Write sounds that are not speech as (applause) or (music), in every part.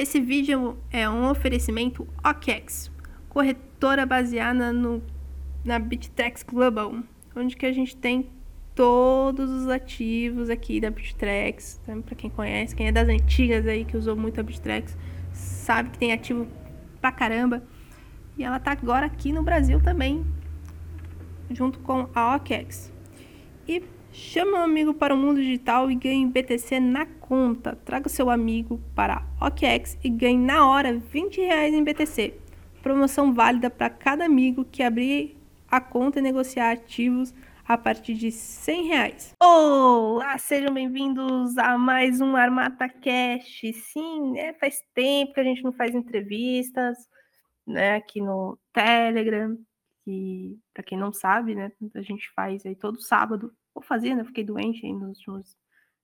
esse vídeo é um oferecimento OKEx, corretora baseada no, na Bittrex Global, onde que a gente tem todos os ativos aqui da Bittrex. Então, para quem conhece, quem é das antigas aí que usou muito a Bittrex, sabe que tem ativo pra caramba. E ela tá agora aqui no Brasil também, junto com a OKEx. E Chame um amigo para o mundo digital e ganhe BTC na conta. Traga seu amigo para OKEx e ganhe na hora 20 reais em BTC. Promoção válida para cada amigo que abrir a conta e negociar ativos a partir de 100 reais. Olá, sejam bem-vindos a mais um Armata Cash. Sim, né, faz tempo que a gente não faz entrevistas né, aqui no Telegram. Que, para quem não sabe, né, a gente faz aí todo sábado vou fazer, né? Fiquei doente aí nos últimos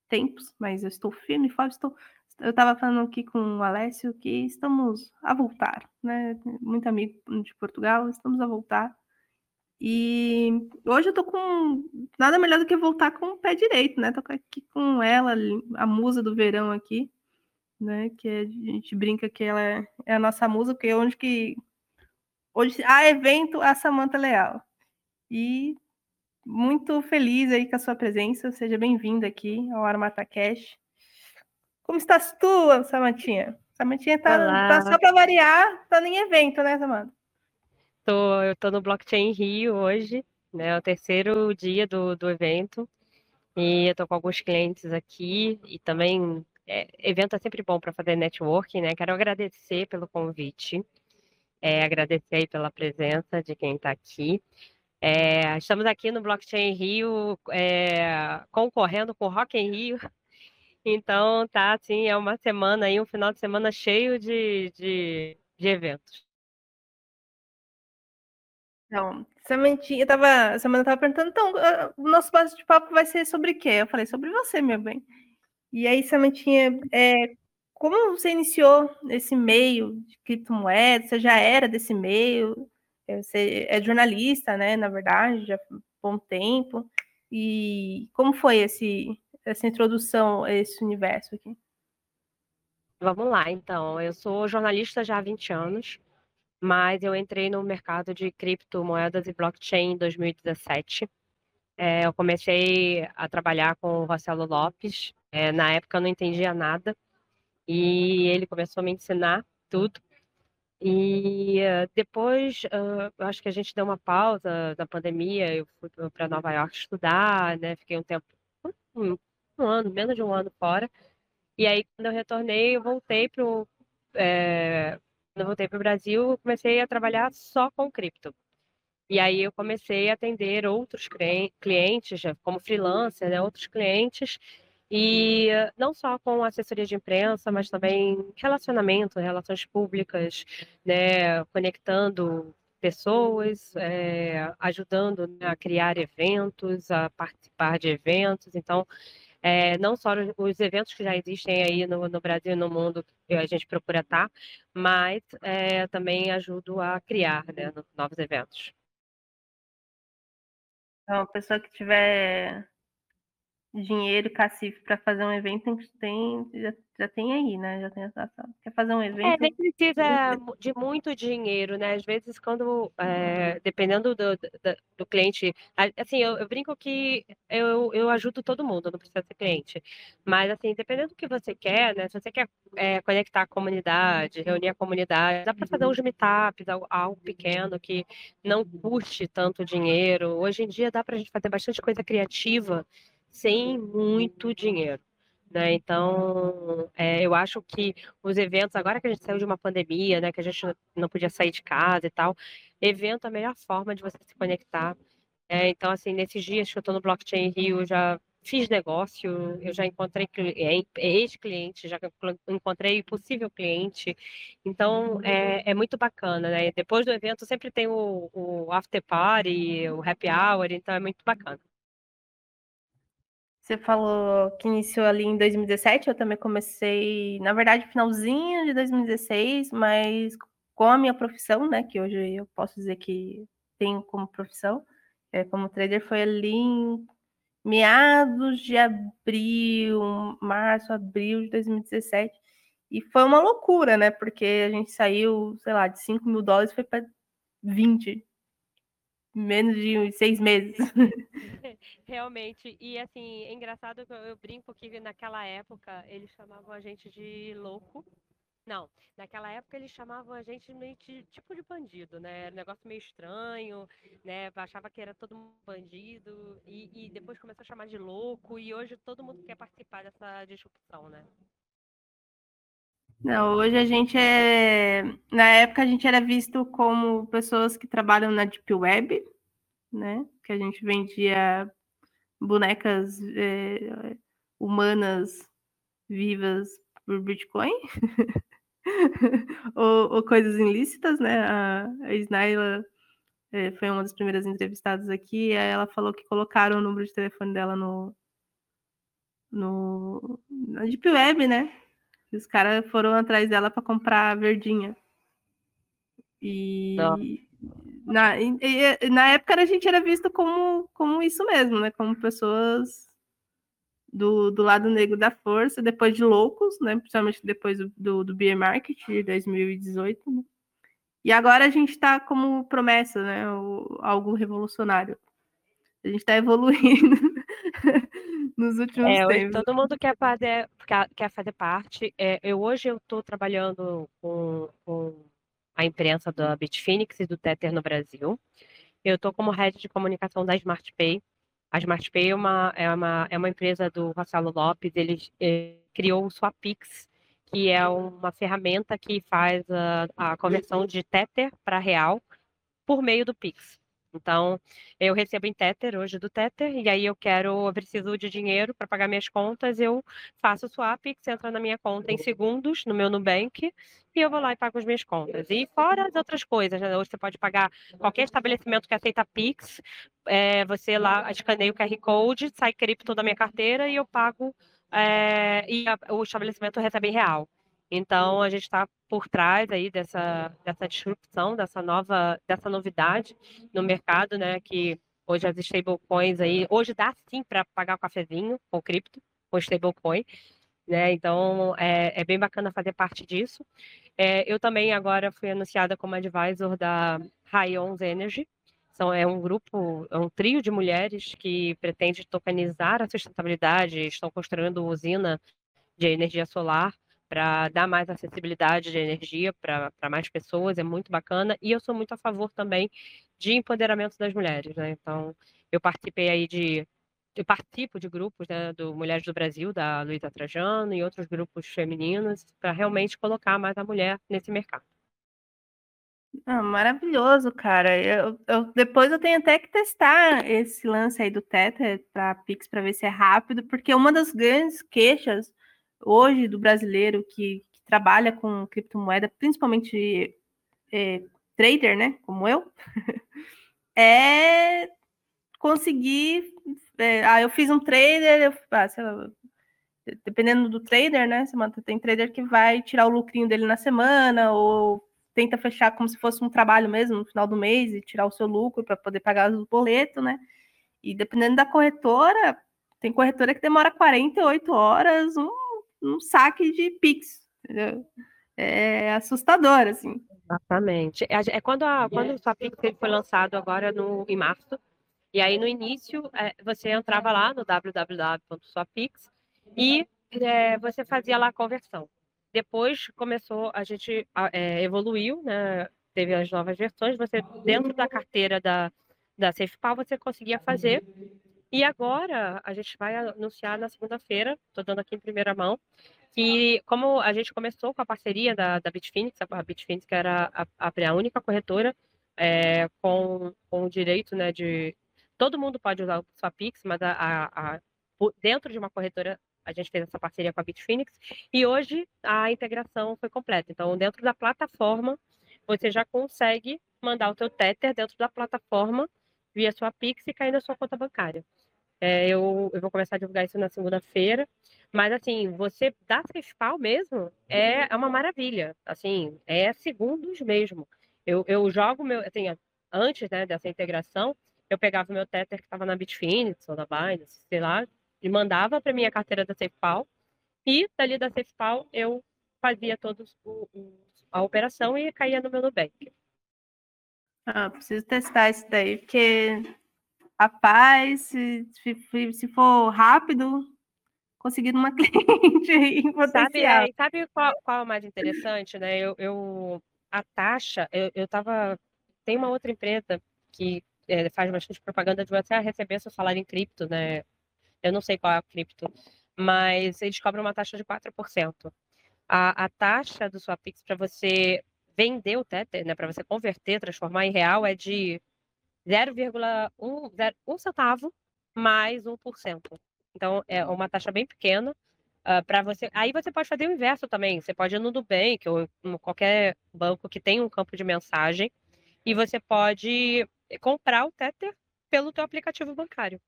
tempos, mas eu estou firme e forte. Estou... Eu estava falando aqui com o Alessio que estamos a voltar, né? Muito amigo de Portugal, estamos a voltar. E hoje eu tô com nada melhor do que voltar com o pé direito, né? Tô aqui com ela, a musa do verão aqui, né? Que a gente brinca que ela é, a nossa musa, porque onde que hoje há evento a Samanta Leal. E muito feliz aí com a sua presença. Seja bem-vinda aqui ao Armata Cash. Como estás tu, Samantinha? Samantinha tá, tá só para variar, tá em evento, né, Samanta? Tô, eu tô no Blockchain Rio hoje, né? É o terceiro dia do, do evento. E eu tô com alguns clientes aqui e também é, evento é sempre bom para fazer networking, né? Quero agradecer pelo convite, é, agradecer aí pela presença de quem está aqui. É, estamos aqui no Blockchain Rio, é, concorrendo com o Rock in Rio. (laughs) Então, tá, assim, é uma semana aí, um final de semana cheio de, de, de eventos. Então, Sementinha, eu tava, a semana tava perguntando, então, o nosso bate-papo vai ser sobre quê? Eu falei, sobre você, meu bem. E aí, Sementinha, é, como você iniciou esse meio de criptomoedas? Você já era desse meio? Você é jornalista, né? Na verdade, já há um bom tempo. E como foi esse, essa introdução a esse universo aqui? Vamos lá, então. Eu sou jornalista já há 20 anos, mas eu entrei no mercado de criptomoedas e blockchain em 2017. É, eu comecei a trabalhar com o Rossello Lopes. É, na época eu não entendia nada e ele começou a me ensinar tudo. E uh, depois, uh, acho que a gente deu uma pausa da pandemia. Eu fui para Nova York estudar, né? Fiquei um tempo, um, um, ano, menos de um ano fora. E aí, quando eu retornei, eu voltei para o é, quando eu voltei para o Brasil, comecei a trabalhar só com cripto. E aí eu comecei a atender outros clientes, como freelancer, né, outros clientes, e não só com assessoria de imprensa, mas também relacionamento, relações públicas, né, conectando pessoas, é, ajudando né, a criar eventos, a participar de eventos. Então, é, não só os eventos que já existem aí no, no Brasil e no mundo que a gente procura estar, mas é, também ajudo a criar né, novos eventos. Então, a pessoa que tiver dinheiro, cacife para fazer um evento, tem, já, já tem aí, né? Já tem essa. Quer fazer um é, evento? É, nem precisa de muito dinheiro, né? Às vezes, quando, é, dependendo do, do, do, cliente, assim, eu, eu, brinco que eu, eu ajudo todo mundo, não precisa ser cliente. Mas, assim, dependendo do que você quer, né? Se você quer é, conectar a comunidade, reunir a comunidade, dá para fazer uns meetups, algo, algo pequeno que não custe tanto dinheiro. Hoje em dia dá para a gente fazer bastante coisa criativa sem muito dinheiro. Né? Então, é, eu acho que os eventos, agora que a gente saiu de uma pandemia, né, que a gente não podia sair de casa e tal, evento é a melhor forma de você se conectar. É, então, assim, nesses dias que eu estou no Blockchain Rio, eu já fiz negócio, eu já encontrei ex-cliente, já encontrei possível cliente. Então, é, é, muito bacana, né? Depois do evento sempre tem o, o after party, o happy hour, então é muito bacana. Você falou que iniciou ali em 2017, eu também comecei, na verdade, finalzinho de 2016, mas com a minha profissão, né, que hoje eu posso dizer que tenho como profissão, é, como trader, foi ali em meados de abril, março, abril de 2017, E foi uma loucura, né? Porque a gente saiu, sei lá, de 5 mil dólares foi para 20 menos de seis meses. (laughs) Realmente. E assim, é engraçado que eu brinco que naquela época eles chamavam a gente de louco. Não, naquela época eles chamavam a gente meio de tipo de bandido, né? Era um negócio meio estranho, né? Achava que era todo mundo bandido, e, e depois começou a chamar de louco, e hoje todo mundo quer participar dessa disrupção, né? Não, hoje a gente é. Na época a gente era visto como pessoas que trabalham na Deep Web, né? Que a gente vendia bonecas é, humanas vivas por Bitcoin. (laughs) ou, ou, coisas ilícitas, né? A, a Snaila é, foi uma das primeiras entrevistadas aqui, ela falou que colocaram o número de telefone dela no, no na Deep Web, né? E os caras foram atrás dela para comprar a verdinha. E na, e, na época a gente era visto como, como isso mesmo, né? Como pessoas do, do lado negro da força, depois de loucos, né? Principalmente depois do, do, do Beer Market de 2018. Né? E agora a gente está como promessa, né? O, algo revolucionário. A gente está evoluindo (laughs) nos últimos é, tempos. Todo mundo quer fazer, quer, fazer parte. É, eu, hoje eu estou trabalhando com, com a imprensa da Bitfinex e do Tether no Brasil. Eu estou como head de comunicação da SmartPay. A SmartPay é uma, é uma, é uma empresa do Marcelo Lopes, ele, ele criou o Swapix, que é uma ferramenta que faz a, a conversão de Tether para real por meio do Pix. Então, eu recebo em Tether hoje do Tether, e aí eu quero, eu preciso de dinheiro para pagar minhas contas, eu faço o swap, que entra na minha conta em segundos, no meu Nubank, e eu vou lá e pago as minhas contas. E fora as outras coisas, né? Hoje você pode pagar qualquer estabelecimento que aceita Pix, é, você lá escaneia o QR Code, sai cripto da minha carteira e eu pago, é, e a, o estabelecimento recebe em real. Então a gente está por trás aí dessa, dessa disrupção, dessa nova, dessa novidade no mercado, né? Que hoje as stablecoins aí, hoje dá sim para pagar o cafezinho com cripto, com stablecoin, né? Então é, é, bem bacana fazer parte disso. É, eu também agora fui anunciada como advisor da Rayons Energy. São, é um grupo, é um trio de mulheres que pretende tokenizar a sustentabilidade, estão construindo usina de energia solar para dar mais acessibilidade de energia para mais pessoas, é muito bacana. E eu sou muito a favor também de empoderamento das mulheres, né? Então, eu participei aí de. Eu participo de grupos né, do Mulheres do Brasil, da Luísa Trajano, e outros grupos femininos, para realmente colocar mais a mulher nesse mercado. Ah, maravilhoso, cara. Eu, eu, depois eu tenho até que testar esse lance aí do Tether para Pix para ver se é rápido, porque uma das grandes queixas hoje do brasileiro que, que trabalha com criptomoeda, principalmente é, trader, né, como eu, (laughs) é conseguir. É, ah, eu fiz um trader, eu, ah, lá, dependendo do trader, né, Samantha, tem trader que vai tirar o lucrinho dele na semana ou tenta fechar como se fosse um trabalho mesmo no final do mês e tirar o seu lucro para poder pagar os boletos, né? E dependendo da corretora, tem corretora que demora 48 horas, um um saque de Pix. Entendeu? É assustador, assim. Exatamente. É, é quando, a, quando o Swapix foi lançado agora no, em março, e aí no início é, você entrava lá no www.swapix e é, você fazia lá a conversão. Depois começou, a gente é, evoluiu, né? teve as novas versões, você dentro da carteira da, da SafePal você conseguia fazer e agora a gente vai anunciar na segunda-feira, estou dando aqui em primeira mão, que como a gente começou com a parceria da, da Bitfinex, a Bitfinex que era a, a única corretora é, com, com o direito né, de... Todo mundo pode usar o Swapix, mas a, a, a, dentro de uma corretora a gente fez essa parceria com a Bitfinex e hoje a integração foi completa. Então, dentro da plataforma, você já consegue mandar o seu Tether dentro da plataforma via sua Pix e cair na sua conta bancária. É, eu, eu vou começar a divulgar isso na segunda-feira. Mas, assim, você dar fiscal mesmo é, é uma maravilha. Assim, é segundos mesmo. Eu, eu jogo meu. Assim, antes né, dessa integração, eu pegava o meu Tether que estava na Bitfinex ou na Binance, sei lá, e mandava para minha carteira da SafePal. E dali da SafePal eu fazia todos a operação e caía no meu Nubank. Ah, preciso testar isso daí, porque rapaz, se, se, se for rápido, conseguindo uma (laughs) cliente em Sabe, é, sabe qual, qual é o mais interessante, né? Eu, eu a taxa, eu, eu tava. Tem uma outra empresa que é, faz bastante propaganda de você receber seu salário em cripto, né? Eu não sei qual é a cripto, mas eles cobram uma taxa de 4%. A, a taxa do sua Pix para você vender o Tether, né, para você converter, transformar em real, é de 0,1 centavo mais 1%. Então, é uma taxa bem pequena. Uh, para você. Aí você pode fazer o inverso também. Você pode ir no Nubank ou em qualquer banco que tenha um campo de mensagem e você pode comprar o Tether pelo teu aplicativo bancário.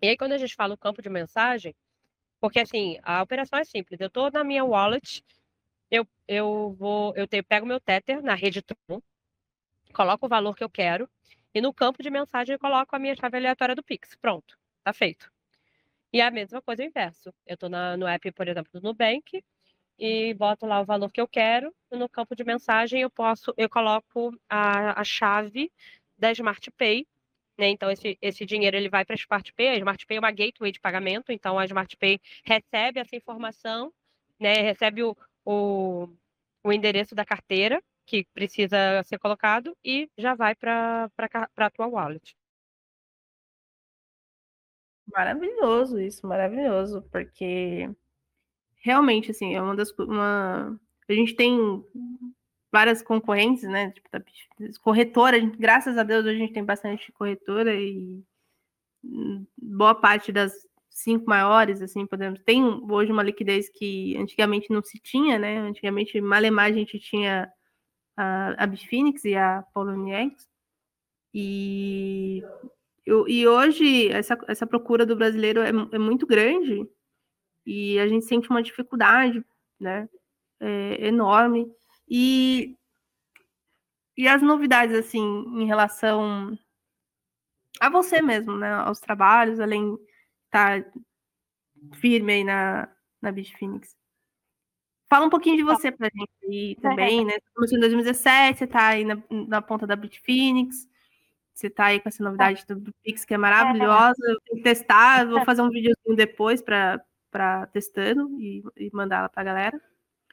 E aí, quando a gente fala o campo de mensagem, porque assim, a operação é simples. Eu estou na minha wallet, eu, eu vou, eu te, pego meu Tether na rede Tron, coloco o valor que eu quero, e no campo de mensagem eu coloco a minha chave aleatória do Pix. Pronto, tá feito. E a mesma coisa o inverso. Eu estou no app, por exemplo, do Nubank, e boto lá o valor que eu quero, e no campo de mensagem eu posso, eu coloco a, a chave da Smart Pay, né? Então esse, esse dinheiro ele vai para a Smart Pay, a Smart Pay é uma gateway de pagamento, então a Smart Pay recebe essa informação, né? Recebe o, o, o endereço da carteira que precisa ser colocado e já vai para a tua wallet. Maravilhoso isso, maravilhoso, porque realmente, assim, é uma das. Uma... A gente tem várias concorrentes, né? Tipo, da corretora, gente, graças a Deus a gente tem bastante corretora e boa parte das cinco maiores, assim, podemos. Tem hoje uma liquidez que antigamente não se tinha, né? Antigamente, malemar, a gente tinha a, a Bitfinex e a Poloniex. E, e hoje essa, essa procura do brasileiro é, é muito grande e a gente sente uma dificuldade, né? É, enorme. E, e as novidades, assim, em relação a você mesmo, né? Aos trabalhos, além tá firme aí na, na Bitfinex. Fala um pouquinho de você pra gente aí também, né? Você começou em 2017, você tá aí na, na ponta da Bitfinex. Você tá aí com essa novidade do, do Pix, que é maravilhosa. Eu tenho que testar, vou fazer um videozinho depois para testando e, e mandar ela pra galera.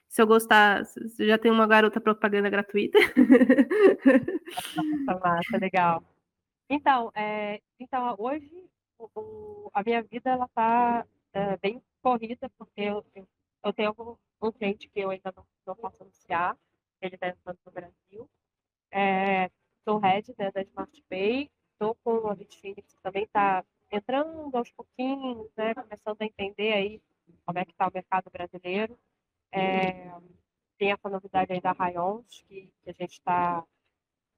Se eu gostar, você já tem uma garota propaganda gratuita. (laughs) Nossa, massa, legal. Então, é, então hoje o, a minha vida ela tá é, bem corrida, porque eu, eu, tenho um cliente que eu ainda não, não posso anunciar, ele está entrando no Brasil. É, sou head né, da Smart Pay, estou com a Bitfinex que também está entrando aos pouquinhos, né, começando a entender aí como é que está o mercado brasileiro. É, tem essa novidade aí da Rayons, que, que a gente está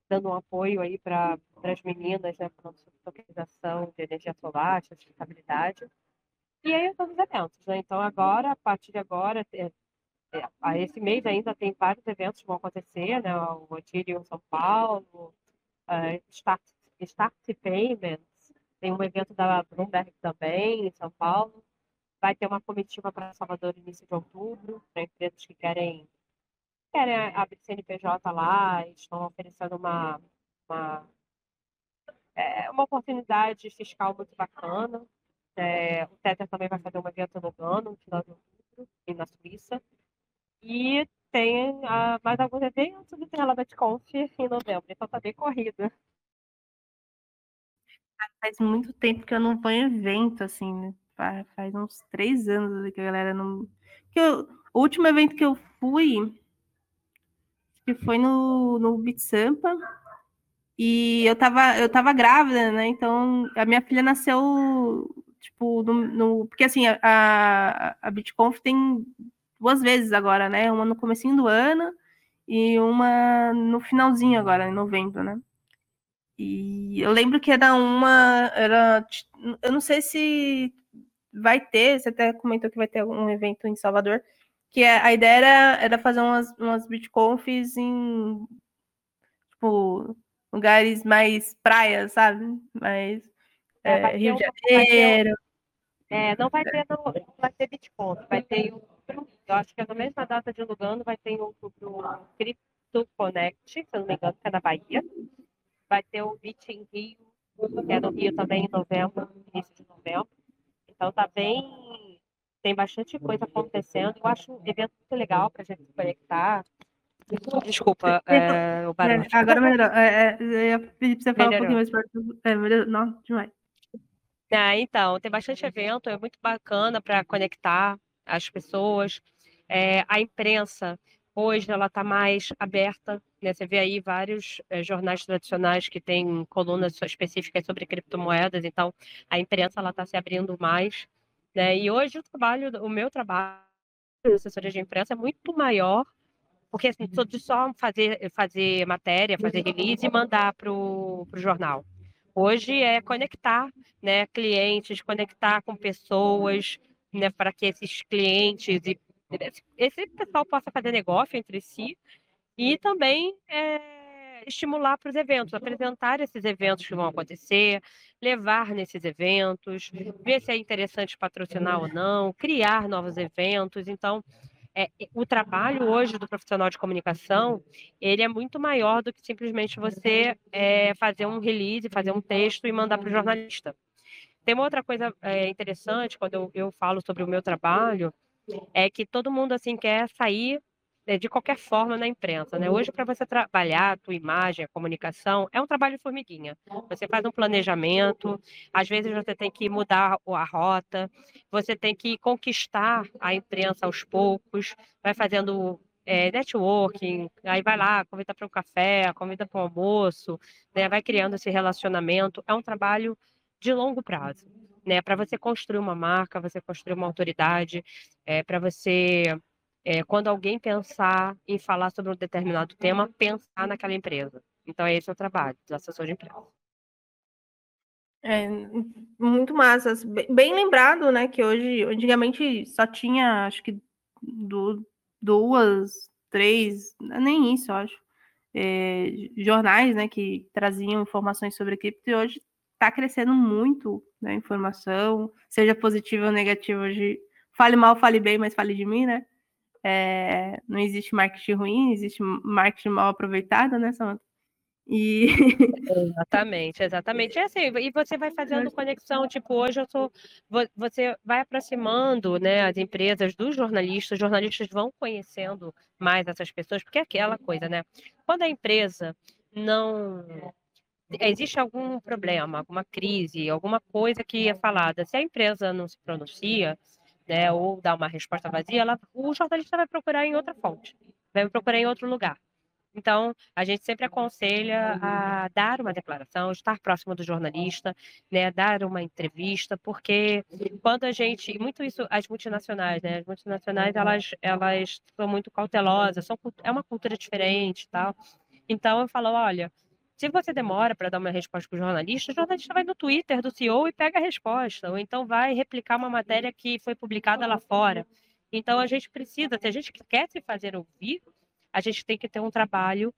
dando um apoio aí para as meninas, né, para tokenização de energia solar, de sustentabilidade. E aí todos os eventos, né? Então agora, a partir de agora, é, é, esse mês ainda tem vários eventos que vão acontecer, né? O Ethereum São Paulo, uh, Start, Start Payments, tem um evento da Bloomberg também em São Paulo. Vai ter uma comitiva para Salvador no início de outubro, para empresas que querem, querem abrir CNPJ lá, estão oferecendo uma, uma, é, uma oportunidade fiscal muito bacana. É, o Tether também vai fazer um evento no Gano, no final de outubro, na Suíça. E tem a, mais alguns eventos do Relevant Conf em novembro, então tá bem corrida. Faz muito tempo que eu não ponho evento, assim, né? Faz uns três anos que a galera não. Que eu... O último evento que eu fui que foi no, no Beat Sampa. E eu tava, eu tava grávida, né? Então a minha filha nasceu, tipo, no. no porque assim, a, a, BitConf tem duas vezes agora, né? Uma no comecinho do ano e uma no finalzinho agora, em novembro, né? E eu lembro que era uma. Era, eu não sei se vai ter, você até comentou que vai ter um evento em Salvador, que a, é, a ideia era, era fazer umas, umas BitConfs em tipo, lugares mais praias, sabe? Mais é, é, Rio de Janeiro. é, não vai ter, no, não vai ter BitConf, vai ter outubro. Eu acho que é na mesma data de Lugano vai ter outubro o Crypto Connect, se eu não me engano, que é na Bahia. Vai ter o Beat em Rio, que é no Rio também em novembro, início de novembro. Então tá bem. Tem bastante coisa acontecendo. Eu acho um evento muito legal para a gente se conectar. Desculpa, é, o barulho. É, agora melhorou. É, é, eu ia pedir para você falar melhorou. um pouquinho mais perto. É, melhorou. Não, demais. É, então, tem bastante evento, é muito bacana para conectar as pessoas. É, a imprensa, hoje, ela está mais aberta. Né? Você vê aí vários é, jornais tradicionais que têm colunas específicas sobre criptomoedas, então a imprensa está se abrindo mais. Né? E hoje o trabalho, o meu trabalho de assessoria de imprensa é muito maior porque assim, de só fazer, fazer matéria, fazer release e mandar para o jornal. Hoje é conectar né, clientes, conectar com pessoas, né, para que esses clientes e esse pessoal possa fazer negócio entre si e também é, estimular para os eventos, apresentar esses eventos que vão acontecer, levar nesses eventos, ver se é interessante patrocinar ou não, criar novos eventos. Então, é, o trabalho hoje do profissional de comunicação, ele é muito maior do que simplesmente você é, fazer um release, fazer um texto e mandar para o jornalista. Tem uma outra coisa é, interessante quando eu, eu falo sobre o meu trabalho, é que todo mundo assim quer sair de qualquer forma na imprensa. Né? Hoje, para você trabalhar a tua imagem, a comunicação, é um trabalho formiguinha. Você faz um planejamento, às vezes você tem que mudar a rota, você tem que conquistar a imprensa aos poucos, vai fazendo é, networking, aí vai lá, convida para um café, convida para um almoço, né? vai criando esse relacionamento. É um trabalho de longo prazo. Né, para você construir uma marca, você construir uma autoridade, é, para você é, quando alguém pensar em falar sobre um determinado tema, pensar naquela empresa. Então, esse é o trabalho do assessor de empresa. É, muito massa. Bem lembrado, né, que hoje, antigamente só tinha, acho que do, duas, três, nem isso, acho, é, jornais, né, que traziam informações sobre cripto e hoje está crescendo muito, né, informação, seja positiva ou negativa, hoje fale mal, fale bem, mas fale de mim, né, é, não existe marketing ruim, existe marketing mal aproveitado, né, Samanta? E... (laughs) Exatamente, exatamente. É assim, e você vai fazendo conexão, tipo, hoje eu sou. Você vai aproximando né, as empresas dos jornalistas, os jornalistas vão conhecendo mais essas pessoas, porque é aquela coisa, né? Quando a empresa não. Existe algum problema, alguma crise, alguma coisa que é falada. Se a empresa não se pronuncia, né, ou dar uma resposta vazia, ela, o jornalista vai procurar em outra fonte, vai procurar em outro lugar. Então, a gente sempre aconselha a dar uma declaração, estar próximo do jornalista, né, dar uma entrevista, porque quando a gente, muito isso, as multinacionais, né, as multinacionais, elas, elas são muito cautelosas, são, é uma cultura diferente tal. Então, eu falo, olha, se você demora para dar uma resposta para o jornalista, o jornalista vai no Twitter do CEO e pega a resposta, ou então vai replicar uma matéria que foi publicada lá fora. Então a gente precisa, se a gente quer se fazer ouvir, a gente tem que ter um trabalho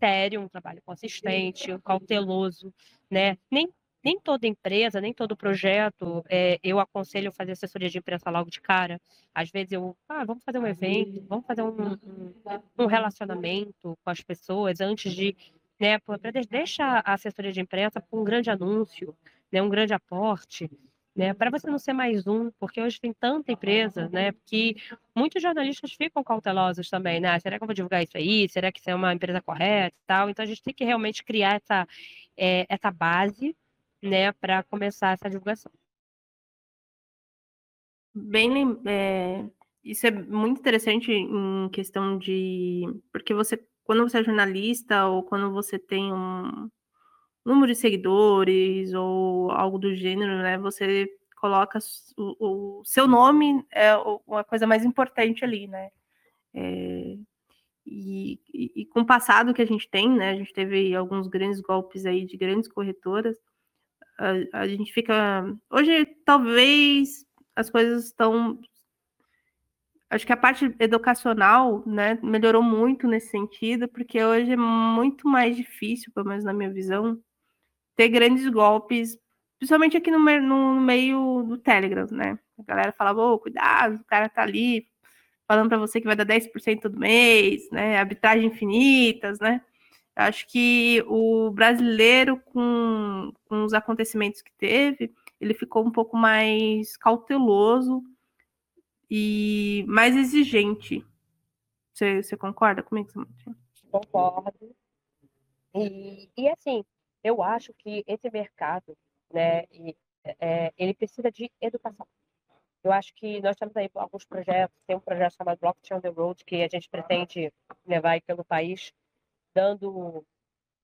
sério, um trabalho consistente, cauteloso, né? Nem nem toda empresa, nem todo projeto, é, eu aconselho fazer assessoria de imprensa logo de cara. Às vezes eu, ah, vamos fazer um evento, vamos fazer um, um, um relacionamento com as pessoas antes de né, para deixar a assessoria de imprensa com um grande anúncio, né, um grande aporte, né, para você não ser mais um, porque hoje tem tanta empresa, né, que muitos jornalistas ficam cautelosos também, né, será que eu vou divulgar isso aí? Será que isso é uma empresa correta tal? Então a gente tem que realmente criar essa, é, essa base, né, para começar essa divulgação. Bem, é, isso é muito interessante em questão de, porque você quando você é jornalista ou quando você tem um número de seguidores ou algo do gênero, né? Você coloca o, o seu nome é uma coisa mais importante ali, né? É, e, e, com o passado que a gente tem, né? A gente teve alguns grandes golpes aí de grandes corretoras. A, a gente fica. Hoje, talvez as coisas estão acho que a parte educacional, né, melhorou muito nesse sentido, porque hoje é muito mais difícil, pelo menos na minha visão, ter grandes golpes, principalmente aqui no, no meio do Telegram, né? A galera fala, ô, cuidado, o cara tá ali falando para você que vai dar 10% todo mês, né? Arbitragem infinitas, né? Acho que o brasileiro, com, com os acontecimentos que teve, ele ficou um pouco mais cauteloso e mais exigente. Você, você concorda comigo, Samantha? Concordo. E, e assim, eu acho que esse mercado, né, é, ele precisa de educação. Eu acho que nós temos aí alguns projetos, tem um projeto chamado Blockchain on the Road, que a gente pretende levar pelo país, dando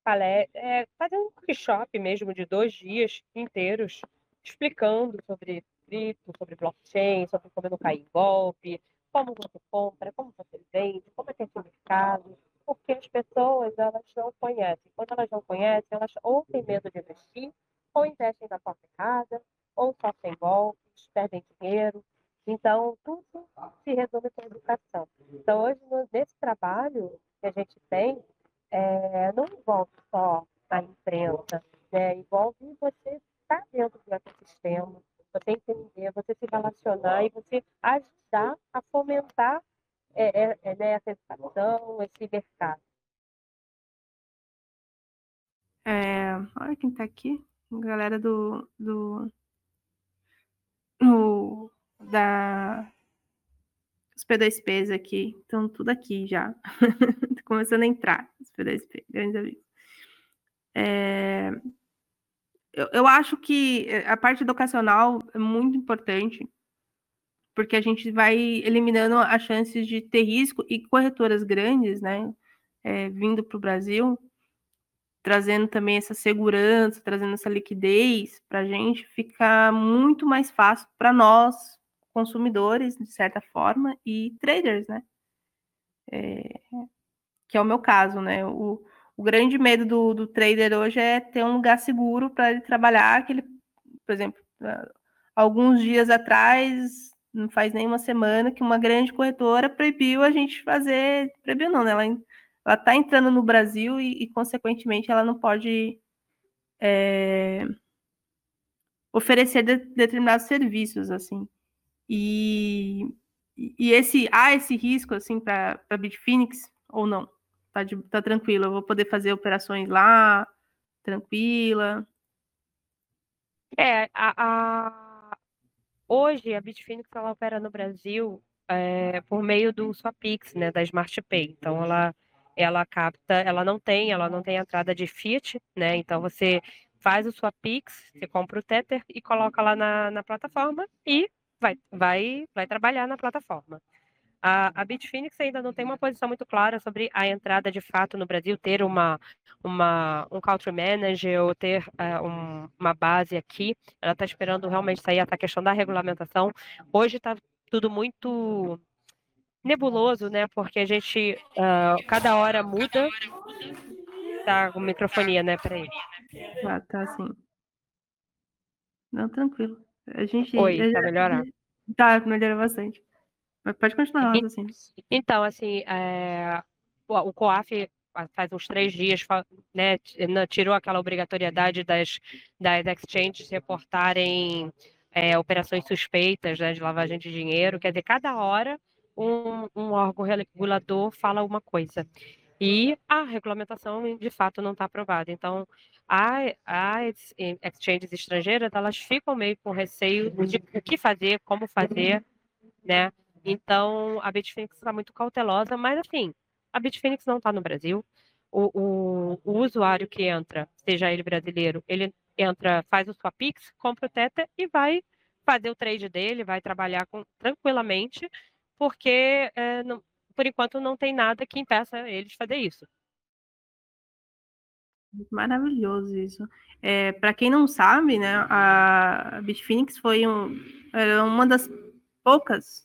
palestra, é, fazendo um workshop mesmo de dois dias inteiros, explicando sobre cripto, sobre blockchain, sobre como não cair em golpe, como você compra, como você vende, como é que é esse mercado, porque as pessoas elas não conhecem. Quando elas não conhecem, elas ou têm medo de investir, ou investem na própria casa, ou sofrem golpes, perdem dinheiro. Então, tudo se resume com educação. Então, hoje, nesse trabalho que a gente tem, é, não envolve só a imprensa, né? envolve você estar dentro do ecossistema, você entender, você se relacionar e você ajudar a fomentar é, é, é, né, essa educação, esse mercado. É, olha quem está aqui, galera do, do o, da os P2Ps aqui, estão tudo aqui já. (laughs) começando a entrar, os P2P, grandes amigos. É, eu, eu acho que a parte educacional é muito importante, porque a gente vai eliminando as chances de ter risco e corretoras grandes, né, é, vindo para o Brasil, trazendo também essa segurança, trazendo essa liquidez para a gente, fica muito mais fácil para nós, consumidores, de certa forma, e traders, né? É, que é o meu caso, né? O, o grande medo do, do trader hoje é ter um lugar seguro para ele trabalhar, que ele, por exemplo, alguns dias atrás, não faz nem uma semana, que uma grande corretora proibiu a gente fazer, proibiu não, né? Ela ela está entrando no Brasil e, e, consequentemente, ela não pode é, oferecer de, determinados serviços, assim. E, e esse há esse risco, assim, para a Bitfinex ou não? Tá, de, tá tranquilo, eu vou poder fazer operações lá, tranquila. É, a, a... hoje a Bitfinex ela opera no Brasil é, por meio do Swapix, né, da Smart Pay. Então ela ela capta, ela não tem, ela não tem entrada de Fiat, né? Então você faz o sua Pix, você compra o Tether e coloca lá na, na plataforma e vai, vai, vai trabalhar na plataforma. A, a Bitfinex ainda não tem uma posição muito clara sobre a entrada de fato no Brasil, ter uma, uma, um country manager ou ter uh, um, uma base aqui. Ela está esperando realmente sair essa questão da regulamentação. Hoje está tudo muito nebuloso, né? Porque a gente, uh, cada hora muda. Tá com microfonia, né? Peraí. Ah, tá sim. Não, tranquilo. A gente. Oi, tá melhorando? Tá, melhorou bastante. Pode continuar, assim. Então, assim, é... o COAF faz uns três dias, né, tirou aquela obrigatoriedade das, das exchanges reportarem é, operações suspeitas né, de lavagem de dinheiro. Quer dizer, cada hora um, um órgão regulador fala uma coisa e a regulamentação de fato não está aprovada. Então, as exchanges estrangeiras elas ficam meio com receio de o que fazer, como fazer, né? Então, a Bitfinex está muito cautelosa, mas assim, a Bitfinex não está no Brasil. O, o, o, usuário que entra, seja ele brasileiro, ele entra, faz o sua Pix, compra o Tether e vai fazer o trade dele, vai trabalhar com, tranquilamente porque é, não, por enquanto não tem nada que impeça eles de fazer isso. Maravilhoso isso. É, Para quem não sabe, né, a Bitfinex foi um, uma das poucas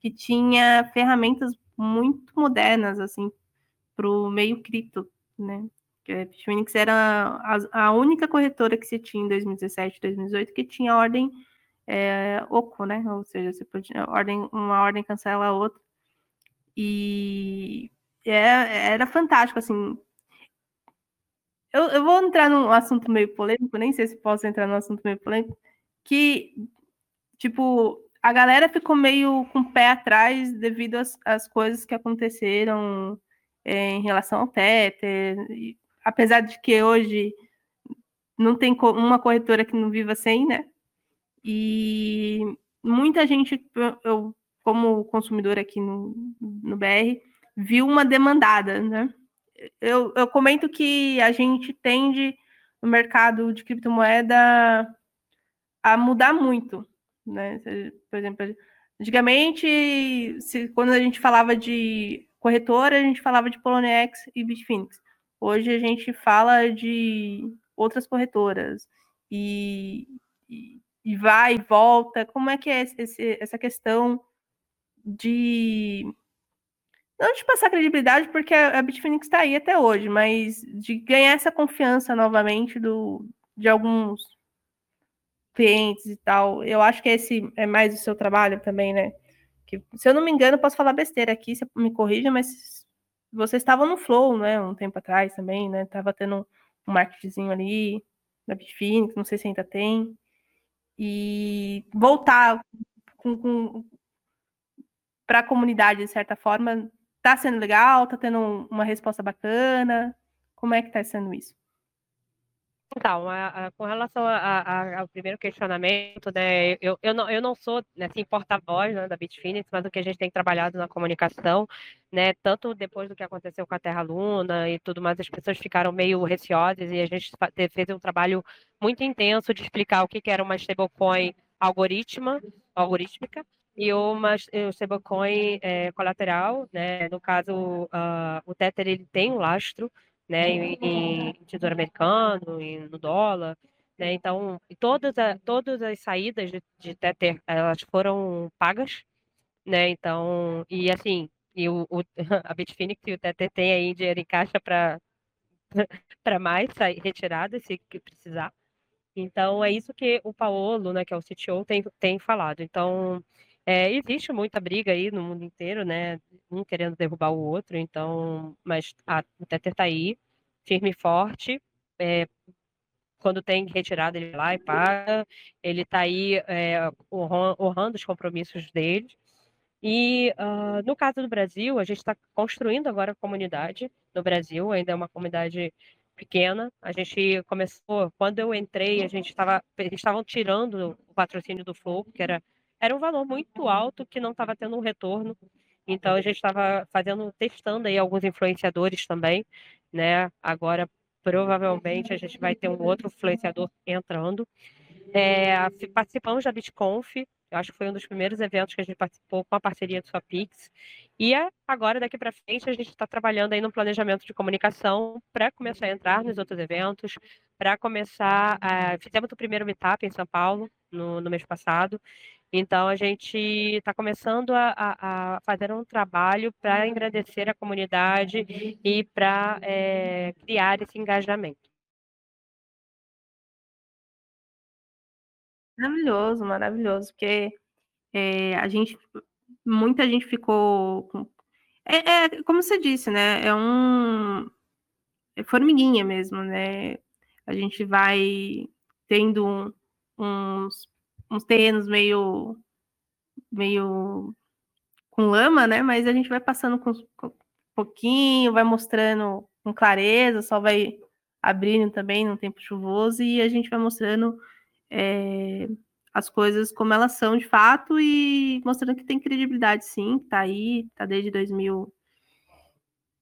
que tinha ferramentas muito modernas assim para o meio cripto, né? A Bitfinex era a, a, única corretora que se tinha em 2017, 2018 que tinha ordem é, oco, né? Ou seja, você pode, ordem, uma ordem cancela a outra. E é, era fantástico, assim. Eu, eu vou entrar num assunto meio polêmico, nem sei se posso entrar num assunto meio polêmico, que, tipo, a galera ficou meio com o pé atrás devido às, às coisas que aconteceram é, em relação ao Tether. apesar de que hoje não tem uma corretora que não viva sem, né? E muita gente, eu como consumidor aqui no, no BR, viu uma demandada, né? Eu, eu comento que a gente tende no mercado de criptomoeda a mudar muito, né? Por exemplo, antigamente, se, quando a gente falava de corretora, a gente falava de Poloniex e Bitfinex. Hoje a gente fala de outras corretoras e, e, e vai e volta. Como é que é esse, essa questão de não de passar credibilidade, porque a Bitfinex está aí até hoje, mas de ganhar essa confiança novamente do, de alguns clientes e tal. Eu acho que esse é mais o seu trabalho também, né? Que, se eu não me engano, posso falar besteira aqui, você me corrija, mas vocês estavam no Flow, né? Um tempo atrás também, né? Tava tendo um marketingzinho ali da Bitfinex, não sei se ainda tem. E voltar com, com para a comunidade, de certa forma, tá sendo legal? Tá tendo uma resposta bacana? Como é que tá sendo isso? Então, a, a, com relação a, ao primeiro questionamento, né, eu, eu, não, eu não sou né, assim, porta-voz né, da Bitfinex, mas o que a gente tem trabalhado na comunicação, né, tanto depois do que aconteceu com a Terra Luna e tudo mais, as pessoas ficaram meio receosas e a gente fez um trabalho muito intenso de explicar o que, que era uma stablecoin algoritma, algorítmica, e uma o stablecoin é, colateral, né? No caso, uh, o Tether ele tem um lastro, né? Em, em tesouro americano, e no dólar, né? Então, todas, a, todas as saídas de, de Tether elas foram pagas, né? Então, e assim, e o, o (laughs) a Bitfinex e o Tether tem aí dinheiro em caixa para (laughs) para mais sair retirada se precisar. Então, é isso que o Paolo, né, que é o CTO, tem, tem falado. Então, é, existe muita briga aí no mundo inteiro, né? Um querendo derrubar o outro, então, mas a, o Tether tá aí, firme e forte. É, quando tem retirada, ele vai lá e paga. Ele está aí é, honrando os compromissos dele. E uh, no caso do Brasil, a gente está construindo agora a comunidade no Brasil, ainda é uma comunidade pequena. A gente começou, quando eu entrei, a gente estava, eles estavam tirando o patrocínio do Flow, que era era um valor muito alto que não estava tendo um retorno. Então a gente estava fazendo, testando aí alguns influenciadores também, né? Agora provavelmente a gente vai ter um outro influenciador entrando. É, participamos da BitConf, eu acho que foi um dos primeiros eventos que a gente participou com a parceria do Swapix. E agora, daqui para frente, a gente está trabalhando aí no planejamento de comunicação para começar a entrar nos outros eventos, para começar. A... Fizemos o primeiro meetup em São Paulo no, no mês passado. Então, a gente está começando a, a, fazer um trabalho para engrandecer a comunidade e para é, criar esse engajamento. Maravilhoso, maravilhoso, porque é, a gente, muita gente ficou é, é, como você disse, né? É um é formiguinha mesmo, né? A gente vai tendo uns uns terrenos meio meio com lama, né? Mas a gente vai passando com, com um pouquinho, vai mostrando com clareza, só vai abrindo também no tempo chuvoso e a gente vai mostrando é, as coisas como elas são de fato e mostrando que tem credibilidade sim, tá aí, tá desde 2000,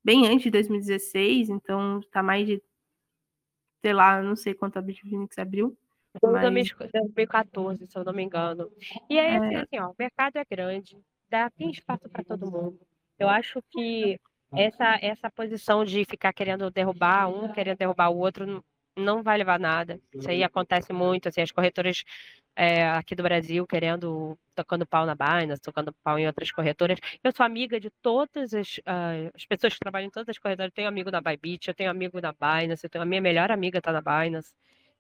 bem antes de 2016, então tá mais de, sei lá, não sei quanto a Bitfinex abriu, mas... 2014, se eu não me engano. E aí, assim, é... assim, ó, o mercado é grande, dá, tem espaço para todo mundo. Eu acho que essa, essa posição de ficar querendo derrubar um, querendo derrubar o outro, não vai levar nada. Isso aí acontece muito, assim, as corretoras é, aqui do Brasil querendo, tocando pau na Binance, tocando pau em outras corretoras. Eu sou amiga de todas as, uh, as pessoas que trabalham em todas as corretoras. Eu tenho amigo na Bybit, eu tenho amigo na Binance, eu tenho, a minha melhor amiga está na Binance.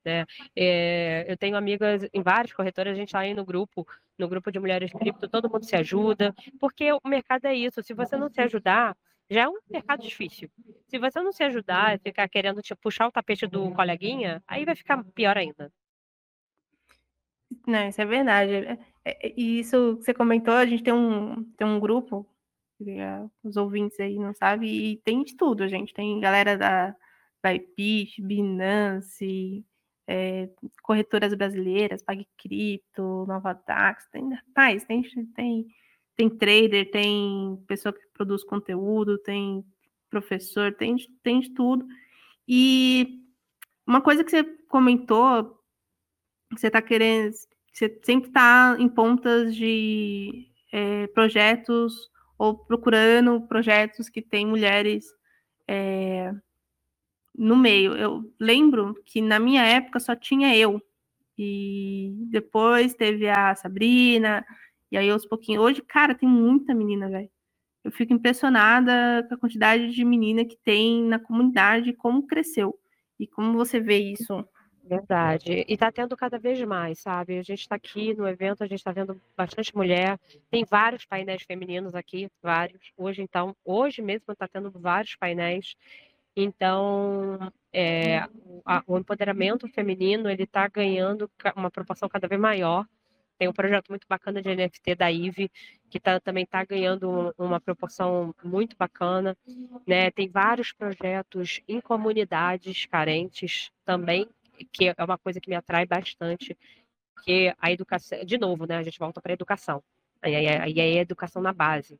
Né? É, eu tenho amigas em várias corretoras, a gente está aí no grupo, no grupo de mulheres cripto, todo mundo se ajuda, porque o mercado é isso. Se você não se ajudar, já é um mercado difícil. Se você não se ajudar, ficar querendo tipo, puxar o tapete do coleguinha, aí vai ficar pior ainda. Não, isso é verdade. É, e isso que você comentou, a gente tem um, tem um grupo, os ouvintes aí não sabem, e tem de tudo, gente. Tem galera da Bybit, Binance, é, corretoras brasileiras, PagCrypto, Nova Dax, tem, rapaz, tem, tem, tem trader, tem pessoa que produz conteúdo, tem professor, tem, tem de tudo. E uma coisa que você comentou, você está querendo, você sempre está em pontas de é, projetos ou procurando projetos que têm mulheres é, no meio. Eu lembro que na minha época só tinha eu. E depois teve a Sabrina, e aí aos pouquinhos. Hoje, cara, tem muita menina, velho. Eu fico impressionada com a quantidade de menina que tem na comunidade, como cresceu. E como você vê isso? Verdade. E está tendo cada vez mais, sabe? A gente está aqui no evento, a gente está vendo bastante mulher. Tem vários painéis femininos aqui, vários. Hoje, então, hoje mesmo está tendo vários painéis. Então, é, a, o empoderamento feminino ele está ganhando uma proporção cada vez maior. Tem um projeto muito bacana de NFT da IVE, que tá, também está ganhando uma proporção muito bacana. Né? Tem vários projetos em comunidades carentes também, que é uma coisa que me atrai bastante, que a educação, de novo, né? a gente volta para a educação. É, aí é educação na base.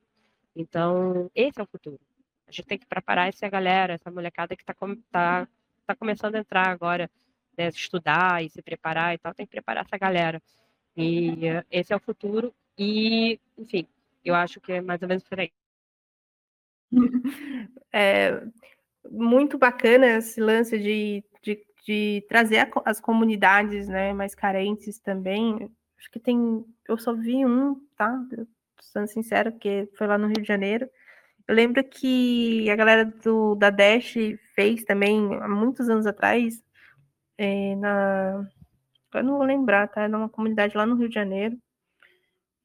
Então, esse é o futuro. A gente tem que preparar essa galera, essa molecada que está tá, tá começando a entrar agora, né, estudar e se preparar e tal, tem que preparar essa galera. E uh, esse é o futuro. E, enfim, eu acho que é mais ou menos por aí. (laughs) É muito bacana esse lance de, de, de trazer a, as comunidades né, mais carentes também. Acho que tem. Eu só vi um, tá? Sendo sincero, porque foi lá no Rio de Janeiro. Eu lembro que a galera do, da Dash fez também há muitos anos atrás, é, na, eu não vou lembrar, tá? É numa comunidade lá no Rio de Janeiro.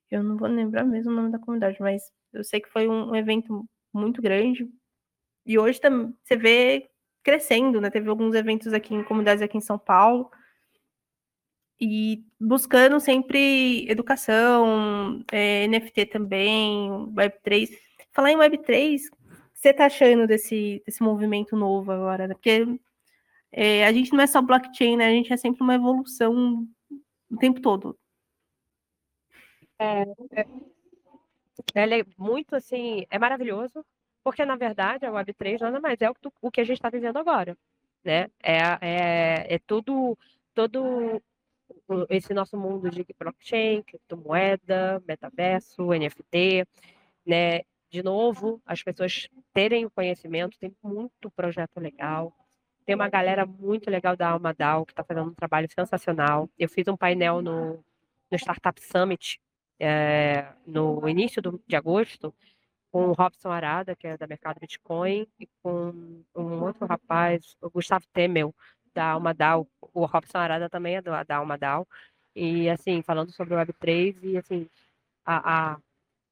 Eu não vou lembrar mesmo o nome da comunidade, mas eu sei que foi um, um evento muito grande. E hoje também você vê crescendo, né? Teve alguns eventos aqui em comunidades aqui em São Paulo. E buscando sempre educação, é, NFT também, Web3. Falar em Web3, o que você tá achando desse, desse movimento novo agora? Né? Porque é, a gente não é só blockchain, né? A gente é sempre uma evolução o tempo todo. É, é, ela é muito assim, é maravilhoso, porque na verdade a Web3 nada mais é o, o que a gente está vivendo agora, né? É, é, é tudo, todo esse nosso mundo de blockchain, criptomoeda, metaverso, NFT, né? De novo, as pessoas terem o conhecimento, tem muito projeto legal, tem uma galera muito legal da Alma DAO que está fazendo um trabalho sensacional. Eu fiz um painel no, no Startup Summit é, no início do, de agosto com o Robson Arada, que é da Mercado Bitcoin, e com um outro rapaz, o Gustavo Temel, da Alma DAO. O Robson Arada também é da Alma DAO. E, assim, falando sobre o Web3 e, assim, a, a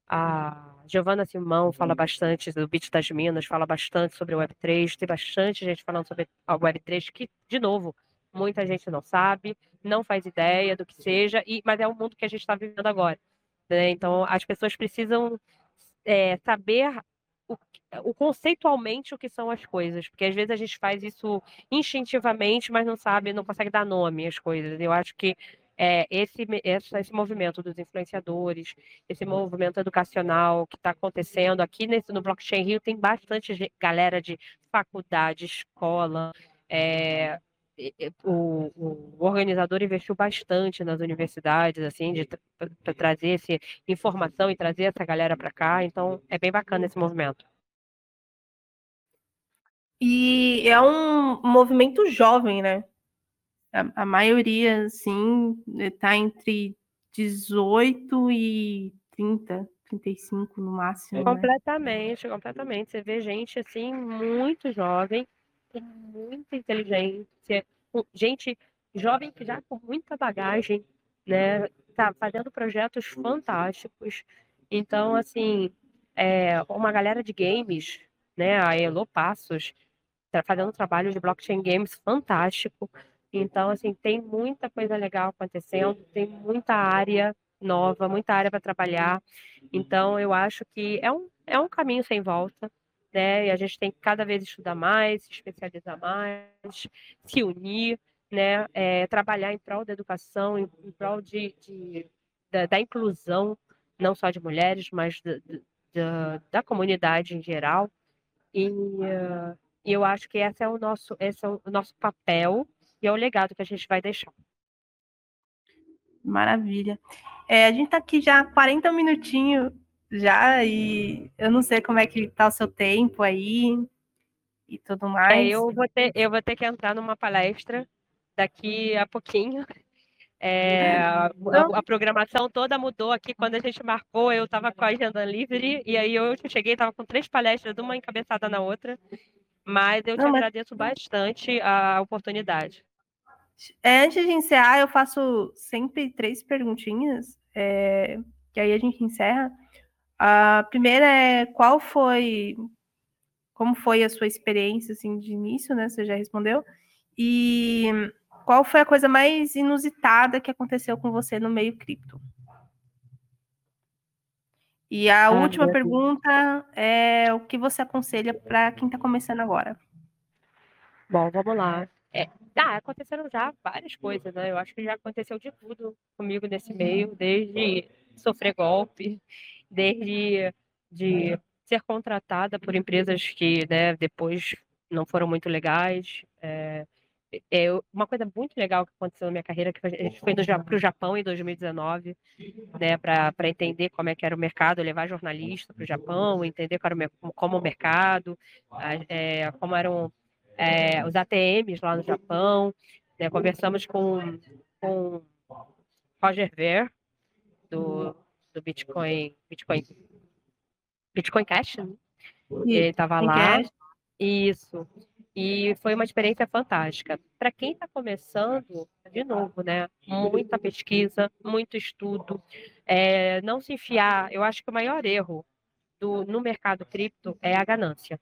a Giovana Simão fala bastante do Bit das Minas, fala bastante sobre o Web3, tem bastante gente falando sobre a Web3, que, de novo, muita gente não sabe, não faz ideia do que seja, e, mas é o mundo que a gente está vivendo agora. Né? Então, as pessoas precisam é, saber o, o, conceitualmente o que são as coisas, porque às vezes a gente faz isso instintivamente, mas não sabe, não consegue dar nome às coisas. Eu acho que é, esse, esse, movimento dos influenciadores, esse movimento educacional que está acontecendo aqui nesse, no Blockchain Rio, tem bastante galera de faculdade, escola. É, o, o, organizador investiu bastante nas universidades, assim, de para trazer essa informação e trazer essa galera para cá. Então, é bem bacana esse movimento. E é um movimento jovem, né? A, a maioria, assim, está entre 18 e 30, 35 no máximo. Né? Completamente, né? completamente. Você vê gente, assim, muito jovem, com muita inteligência, gente jovem que já com muita bagagem, né? Tá fazendo projetos fantásticos. Então, assim, é, uma galera de games, né? A Elo Passos, tá fazendo um trabalho de blockchain games fantástico. Então, assim, tem muita coisa legal acontecendo, tem muita área nova, muita área para trabalhar. Então, eu acho que é um, é um caminho sem volta, né? E a gente tem que cada vez estudar mais, se especializar mais, se unir, né? É, trabalhar em prol da educação, em, em prol de, de da, da, inclusão, não só de mulheres, mas da, da, da comunidade em geral. E uh, eu acho que esse é o nosso, esse é o nosso papel e é o legado que a gente vai deixar. Maravilha. É, a gente está aqui já há 40 minutinhos já e eu não sei como é que está o seu tempo aí e tudo é, mais. É, eu, vou ter, eu vou ter que entrar numa palestra daqui a pouquinho. É, a, a, programação toda mudou aqui quando a gente marcou. Eu estava com a agenda livre e aí eu cheguei, estava com três palestras, uma encabeçada na outra. Mas eu te Não, mas... agradeço bastante a oportunidade. É, antes de encerrar, eu faço sempre três perguntinhas, é, que aí a gente encerra. A primeira é qual foi, como foi a sua experiência assim de início, né? Você já respondeu. E qual foi a coisa mais inusitada que aconteceu com você no meio cripto? E a ah, última pergunta é o que você aconselha para quem está começando agora? Bom, vamos lá. É, tá, aconteceram já várias coisas, né? Eu acho que já aconteceu de tudo comigo nesse meio, desde sofrer golpe, desde de ser contratada por empresas que, né, depois não foram muito legais, é, é, uma coisa muito legal que aconteceu na minha carreira, que a gente foi para o Japão em 2019, né, para entender como é que era o mercado, levar jornalista para o Japão, entender como, era o, como o mercado, é, como eram é, os ATMs lá no Japão, né, conversamos com, com Roger Ver, do, do Bitcoin, Bitcoin, Bitcoin Cash, né? ele estava lá. Isso. E foi uma experiência fantástica. Para quem está começando, de novo, né? Muita pesquisa, muito estudo. É, não se enfiar. Eu acho que o maior erro do, no mercado cripto é a ganância.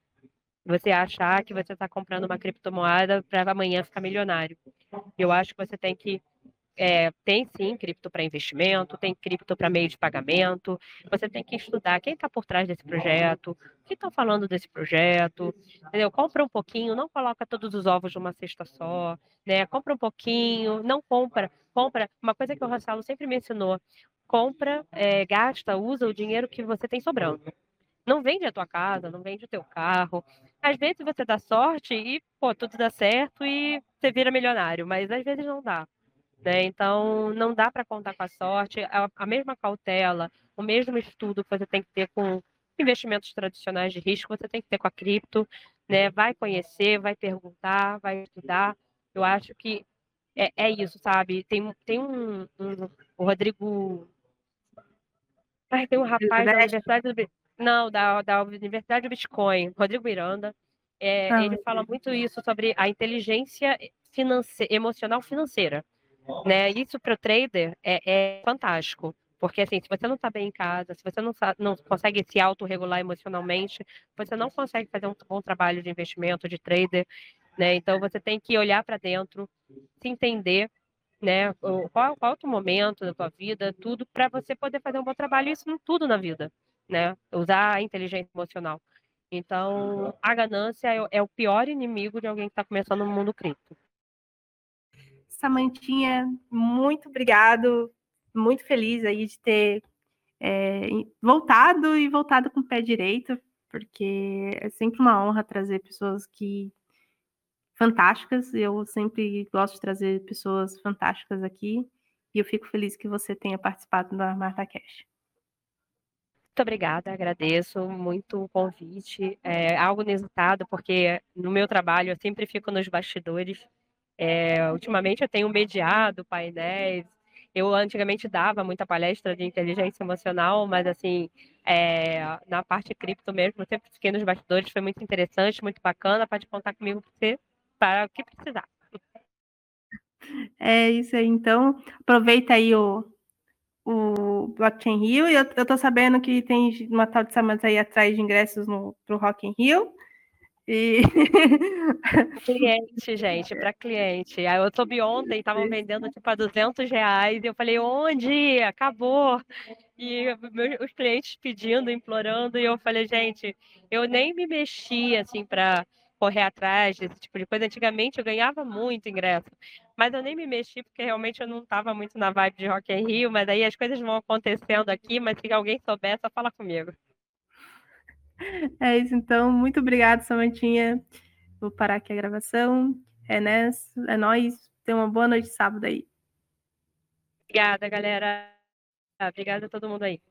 Você achar que você está comprando uma criptomoeda para amanhã ficar milionário. Eu acho que você tem que é, tem sim cripto para investimento, tem cripto para meio de pagamento. Você tem que estudar quem está por trás desse projeto, o que está falando desse projeto, entendeu? Compra um pouquinho, não coloca todos os ovos numa cesta só, né? Compra um pouquinho, não compra, compra. Uma coisa que o Rassalo sempre me ensinou: compra, é, gasta, usa o dinheiro que você tem sobrando. Não vende a tua casa, não vende o teu carro. Às vezes você dá sorte e, pô, tudo dá certo e você vira milionário, mas às vezes não dá. Né? Então, não dá para contar com a sorte. A, a, mesma cautela, o mesmo estudo que você tem que ter com investimentos tradicionais de risco, você tem que ter com a cripto. Né? Vai conhecer, vai perguntar, vai estudar. Eu acho que é, é isso, sabe? Tem, tem um, um o Rodrigo. Ai, tem um rapaz da Universidade do Não, da, da Universidade do Bitcoin, Rodrigo Miranda. É, ah, ele fala muito isso sobre a inteligência finance... emocional financeira. Né? Isso para o trader é, é, fantástico. Porque, assim, se você não está bem em casa, se você não, não consegue se autorregular emocionalmente, você não consegue fazer um bom trabalho de investimento, de trader, né? Então, você tem que olhar para dentro, se entender, né? Qual, qual é o momento da tua vida, tudo, para você poder fazer um bom trabalho, isso em tudo na vida, né? Usar a inteligência emocional. Então, a ganância é, é o pior inimigo de alguém que está começando no mundo cripto. Samantinha, muito obrigado. Muito feliz aí de ter é, voltado e voltado com o pé direito, porque é sempre uma honra trazer pessoas que fantásticas. Eu sempre gosto de trazer pessoas fantásticas aqui. E eu fico feliz que você tenha participado da Marta Cash. Muito obrigada, agradeço muito o convite. É algo inusitado, porque no meu trabalho eu sempre fico nos bastidores é, ultimamente eu tenho mediado painéis. Eu antigamente dava muita palestra de inteligência emocional, mas assim, é, na parte cripto mesmo, eu sempre fiquei nos bastidores, foi muito interessante, muito bacana. Pode contar comigo para o que precisar. É isso aí, então aproveita aí o, o Blockchain Rio. Eu, eu tô sabendo que tem uma tal de Samantha aí atrás de ingressos no, pro Rock in Rio. E... (laughs) cliente, gente, para cliente. Aí eu soube ontem, estavam vendendo tipo a 200 reais, e eu falei, onde? Acabou. E meus, os clientes pedindo, implorando, e eu falei, gente, eu nem me mexi assim para correr atrás desse tipo de coisa. Antigamente eu ganhava muito ingresso, mas eu nem me mexi porque realmente eu não estava muito na vibe de Rock in Rio, mas aí as coisas vão acontecendo aqui, mas se alguém souber, só fala comigo. É isso, então. Muito obrigada, Samantinha. Vou parar aqui a gravação. É nessa, é nóis. Tenha uma boa noite de sábado aí. Obrigada, galera. Obrigada a todo mundo aí.